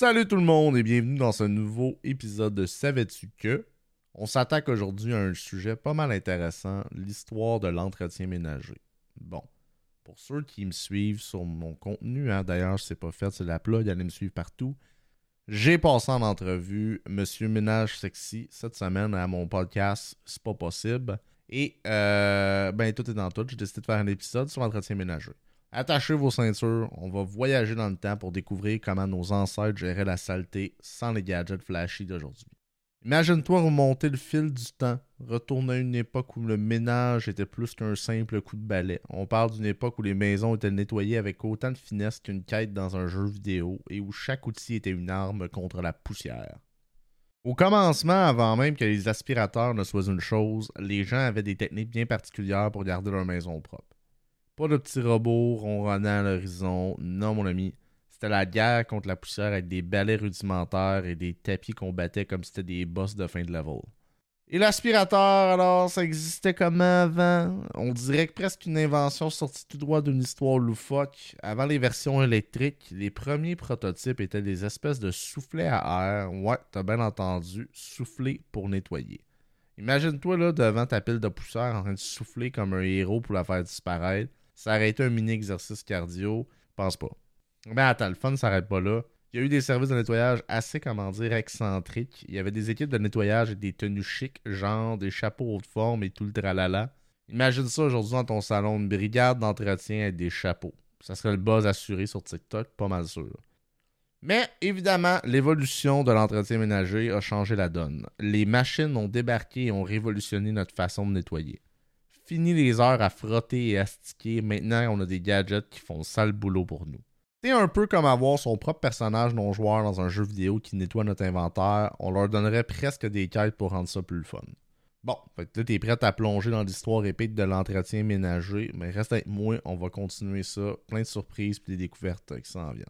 Salut tout le monde et bienvenue dans ce nouveau épisode de Savais-tu que? On s'attaque aujourd'hui à un sujet pas mal intéressant, l'histoire de l'entretien ménager. Bon, pour ceux qui me suivent sur mon contenu, hein, d'ailleurs, c'est pas fait, c'est la plug, allez me suivre partout. J'ai passé en entrevue Monsieur Ménage Sexy cette semaine à mon podcast C'est pas possible. Et euh, ben tout est dans tout. J'ai décidé de faire un épisode sur l'entretien ménager. Attachez vos ceintures, on va voyager dans le temps pour découvrir comment nos ancêtres géraient la saleté sans les gadgets flashy d'aujourd'hui. Imagine-toi remonter le fil du temps, retourner à une époque où le ménage était plus qu'un simple coup de balai. On parle d'une époque où les maisons étaient nettoyées avec autant de finesse qu'une quête dans un jeu vidéo et où chaque outil était une arme contre la poussière. Au commencement, avant même que les aspirateurs ne soient une chose, les gens avaient des techniques bien particulières pour garder leur maison propre. Pas de petits robots ronronnant à l'horizon. Non, mon ami. C'était la guerre contre la poussière avec des balais rudimentaires et des tapis qu'on battait comme si c'était des boss de fin de level. Et l'aspirateur, alors, ça existait comment avant? On dirait que presque une invention sortie tout droit d'une histoire loufoque. Avant les versions électriques, les premiers prototypes étaient des espèces de soufflets à air. Ouais, t'as bien entendu, soufflets pour nettoyer. Imagine-toi là devant ta pile de poussière en train de souffler comme un héros pour la faire disparaître. Ça aurait été un mini exercice cardio. Pense pas. Mais attends, le fun ne s'arrête pas là. Il y a eu des services de nettoyage assez, comment dire, excentriques. Il y avait des équipes de nettoyage et des tenues chics, genre des chapeaux haute forme et tout le tralala. Imagine ça aujourd'hui dans ton salon, une brigade d'entretien avec des chapeaux. Ça serait le buzz assuré sur TikTok, pas mal sûr. Mais évidemment, l'évolution de l'entretien ménager a changé la donne. Les machines ont débarqué et ont révolutionné notre façon de nettoyer. Fini les heures à frotter et à sticker. Maintenant, on a des gadgets qui font le sale boulot pour nous. C'est un peu comme avoir son propre personnage non-joueur dans un jeu vidéo qui nettoie notre inventaire. On leur donnerait presque des quêtes pour rendre ça plus fun. Bon, fait que là, t'es prêt à plonger dans l'histoire épique de l'entretien ménager, mais reste avec moi, on va continuer ça. Plein de surprises et des découvertes qui s'en viennent.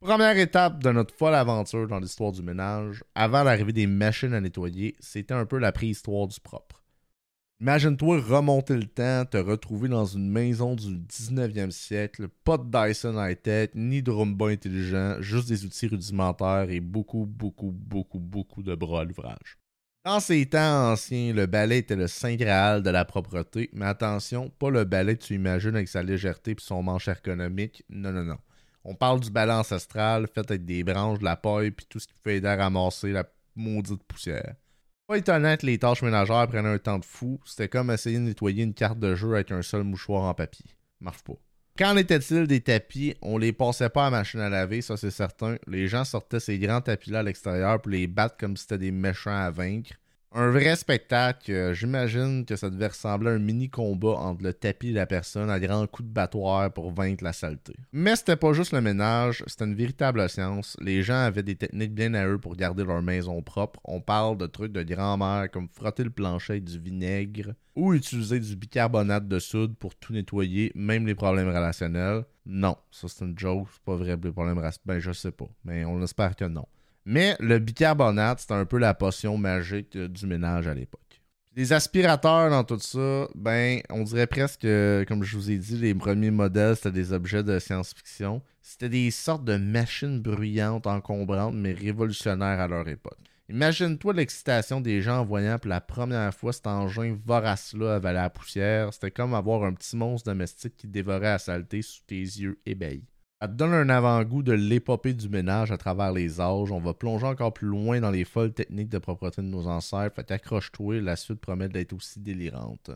Première étape de notre folle aventure dans l'histoire du ménage, avant l'arrivée des machines à nettoyer, c'était un peu la préhistoire du propre. Imagine-toi remonter le temps, te retrouver dans une maison du 19e siècle, pas de Dyson high-tech, ni de Roomba intelligent, juste des outils rudimentaires et beaucoup, beaucoup, beaucoup, beaucoup de bras à l'ouvrage. Dans ces temps anciens, le balai était le saint graal de la propreté, mais attention, pas le balai que tu imagines avec sa légèreté et son manche ergonomique, non, non, non. On parle du balai ancestral fait avec des branches, de la paille puis tout ce qui peut aider à ramasser la maudite poussière. Pas étonnant que les tâches ménagères prennent un temps de fou. C'était comme essayer de nettoyer une carte de jeu avec un seul mouchoir en papier. Marche pas. Qu'en était-il des tapis? On les passait pas à machine à laver, ça c'est certain. Les gens sortaient ces grands tapis-là à l'extérieur pour les battre comme si c'était des méchants à vaincre. Un vrai spectacle. J'imagine que ça devait ressembler à un mini combat entre le tapis et la personne à grands coups de battoir pour vaincre la saleté. Mais c'était pas juste le ménage, c'était une véritable science. Les gens avaient des techniques bien à eux pour garder leur maison propre. On parle de trucs de grand-mère comme frotter le plancher avec du vinaigre ou utiliser du bicarbonate de soude pour tout nettoyer, même les problèmes relationnels. Non, ça c'est une joke, c'est pas vrai les problèmes. Ben je sais pas, mais on espère que non. Mais le bicarbonate, c'était un peu la potion magique euh, du ménage à l'époque. Les aspirateurs dans tout ça, ben, on dirait presque, comme je vous ai dit, les premiers modèles, c'était des objets de science-fiction. C'était des sortes de machines bruyantes, encombrantes, mais révolutionnaires à leur époque. Imagine-toi l'excitation des gens en voyant pour la première fois cet engin vorace-là avaler la poussière. C'était comme avoir un petit monstre domestique qui dévorait la saleté sous tes yeux ébahis. Ça te donne un avant-goût de l'épopée du ménage à travers les âges. On va plonger encore plus loin dans les folles techniques de propreté de nos ancêtres. Fait accroche-toi, la suite promet d'être aussi délirante.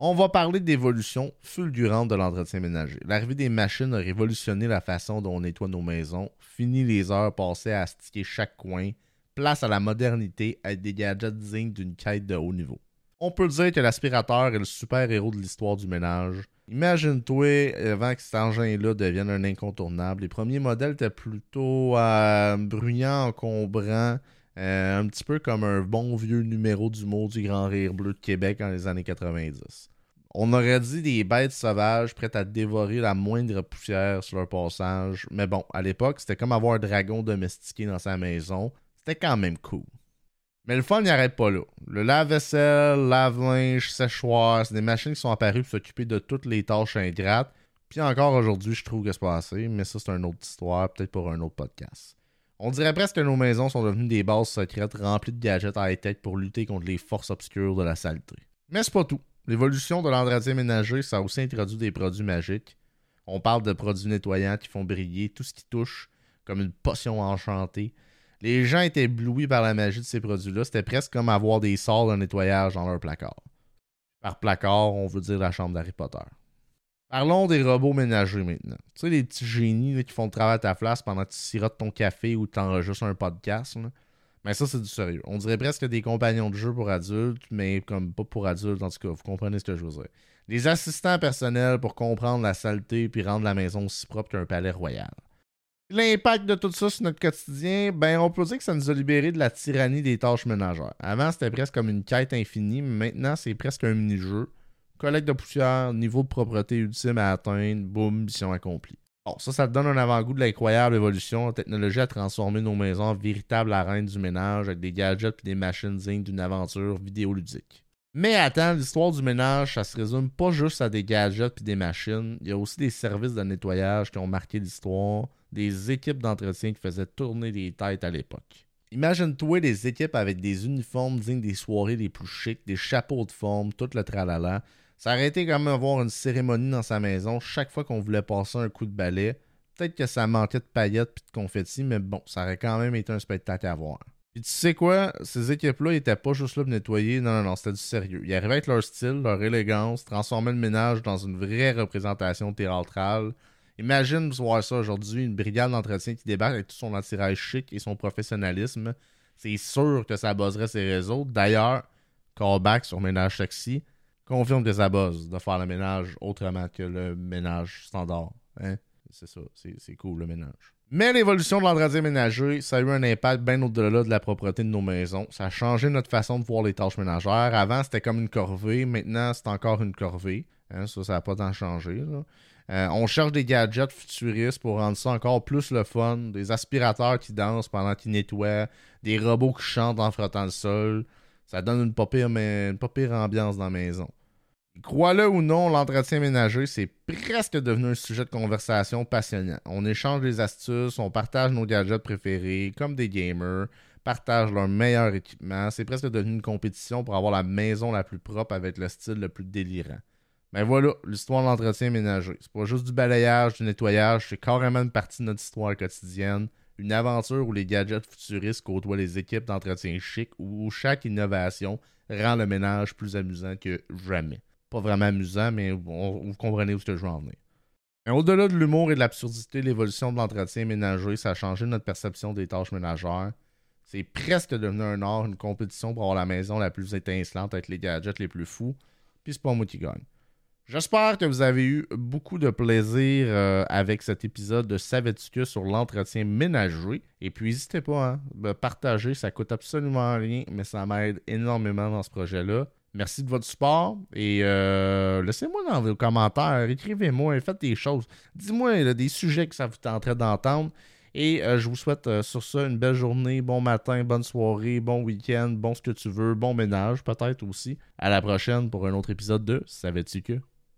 On va parler d'évolution fulgurante de l'entretien ménager. L'arrivée des machines a révolutionné la façon dont on nettoie nos maisons. Fini les heures passées à astiquer chaque coin. Place à la modernité avec des gadgets dignes d'une quête de haut niveau. On peut dire que l'aspirateur est le super-héros de l'histoire du ménage. Imagine-toi, avant que cet engin-là devienne un incontournable, les premiers modèles étaient plutôt euh, bruyants, encombrants, euh, un petit peu comme un bon vieux numéro du mot du Grand Rire Bleu de Québec dans les années 90. On aurait dit des bêtes sauvages prêtes à dévorer la moindre poussière sur leur passage, mais bon, à l'époque, c'était comme avoir un dragon domestiqué dans sa maison. C'était quand même cool. Mais le fun n'arrête pas là. Le lave-vaisselle, lave-linge, séchoir, c'est des machines qui sont apparues pour s'occuper de toutes les tâches ingrates. Puis encore aujourd'hui, je trouve que c'est pas assez, mais ça, c'est une autre histoire, peut-être pour un autre podcast. On dirait presque que nos maisons sont devenues des bases secrètes remplies de gadgets high-tech pour lutter contre les forces obscures de la saleté. Mais c'est pas tout. L'évolution de l'entretien ménager, ça a aussi introduit des produits magiques. On parle de produits nettoyants qui font briller tout ce qui touche, comme une potion enchantée. Les gens étaient éblouis par la magie de ces produits-là. C'était presque comme avoir des sorts de nettoyage dans leur placard. Par placard, on veut dire la chambre d'Harry Potter. Parlons des robots ménagers maintenant. Tu sais, les petits génies qui font le travail à ta place pendant que tu sirotes ton café ou tu enregistres un podcast. Mais ça, c'est du sérieux. On dirait presque des compagnons de jeu pour adultes, mais comme pas pour adultes, en tout cas, vous comprenez ce que je veux dire. Des assistants personnels pour comprendre la saleté puis rendre la maison aussi propre qu'un palais royal. L'impact de tout ça sur notre quotidien, ben on peut dire que ça nous a libéré de la tyrannie des tâches ménagères. Avant, c'était presque comme une quête infinie, mais maintenant, c'est presque un mini-jeu collecte de poussière, niveau de propreté ultime à atteindre, boum, mission accomplie. Bon, ça, ça te donne un avant-goût de l'incroyable évolution. La technologie a transformé nos maisons en véritables arènes du ménage avec des gadgets et des machines dignes d'une aventure vidéoludique. Mais attends, l'histoire du ménage, ça se résume pas juste à des gadgets et des machines. Il y a aussi des services de nettoyage qui ont marqué l'histoire, des équipes d'entretien qui faisaient tourner les têtes à l'époque. Imagine-toi des équipes avec des uniformes dignes des soirées les plus chics, des chapeaux de forme, tout le tralala. Ça aurait été même avoir une cérémonie dans sa maison chaque fois qu'on voulait passer un coup de balai. Peut-être que ça manquait de paillettes et de confettis, mais bon, ça aurait quand même été un spectacle à voir. Puis tu sais quoi, ces équipes-là étaient pas juste là pour nettoyer, non, non, non, c'était du sérieux. Ils arrivaient avec leur style, leur élégance, transformaient le ménage dans une vraie représentation théâtrale. Imagine voir ça aujourd'hui, une brigade d'entretien qui débarque avec tout son attirage chic et son professionnalisme. C'est sûr que ça buzzerait ses réseaux. D'ailleurs, callback sur Ménage Taxi, confirme que ça buzz de faire le ménage autrement que le ménage standard. Hein? C'est ça, c'est cool le ménage. Mais l'évolution de l'entretien ménager, ça a eu un impact bien au-delà de la propreté de nos maisons. Ça a changé notre façon de voir les tâches ménagères. Avant, c'était comme une corvée. Maintenant, c'est encore une corvée. Hein? Ça, ça n'a pas tant changé. Euh, on cherche des gadgets futuristes pour rendre ça encore plus le fun. Des aspirateurs qui dansent pendant qu'ils nettoient. Des robots qui chantent en frottant le sol. Ça donne une pas pire, une pas ambiance dans la maison. Crois-le ou non, l'entretien ménager, c'est presque devenu un sujet de conversation passionnant. On échange des astuces, on partage nos gadgets préférés, comme des gamers, partagent leur meilleur équipement. C'est presque devenu une compétition pour avoir la maison la plus propre avec le style le plus délirant. Mais voilà, l'histoire de l'entretien ménager. C'est pas juste du balayage, du nettoyage, c'est carrément une partie de notre histoire quotidienne. Une aventure où les gadgets futuristes côtoient les équipes d'entretien chic, où chaque innovation rend le ménage plus amusant que jamais pas vraiment amusant, mais vous comprenez où je veux en venir. Au-delà de l'humour et de l'absurdité, l'évolution de l'entretien ménager, ça a changé notre perception des tâches ménagères. C'est presque devenu un art, une compétition pour avoir la maison la plus étincelante avec les gadgets les plus fous. Puis c'est pas moi qui gagne. J'espère que vous avez eu beaucoup de plaisir euh, avec cet épisode de Savais-tu sur l'entretien ménager. Et puis n'hésitez pas à hein, partager, ça coûte absolument rien, mais ça m'aide énormément dans ce projet-là. Merci de votre support et euh, laissez-moi dans vos commentaires, écrivez-moi, faites des choses. Dis-moi des sujets que ça vous tenterait d'entendre. Et euh, je vous souhaite sur ça une belle journée, bon matin, bonne soirée, bon week-end, bon ce que tu veux, bon ménage peut-être aussi. À la prochaine pour un autre épisode de Savais-tu?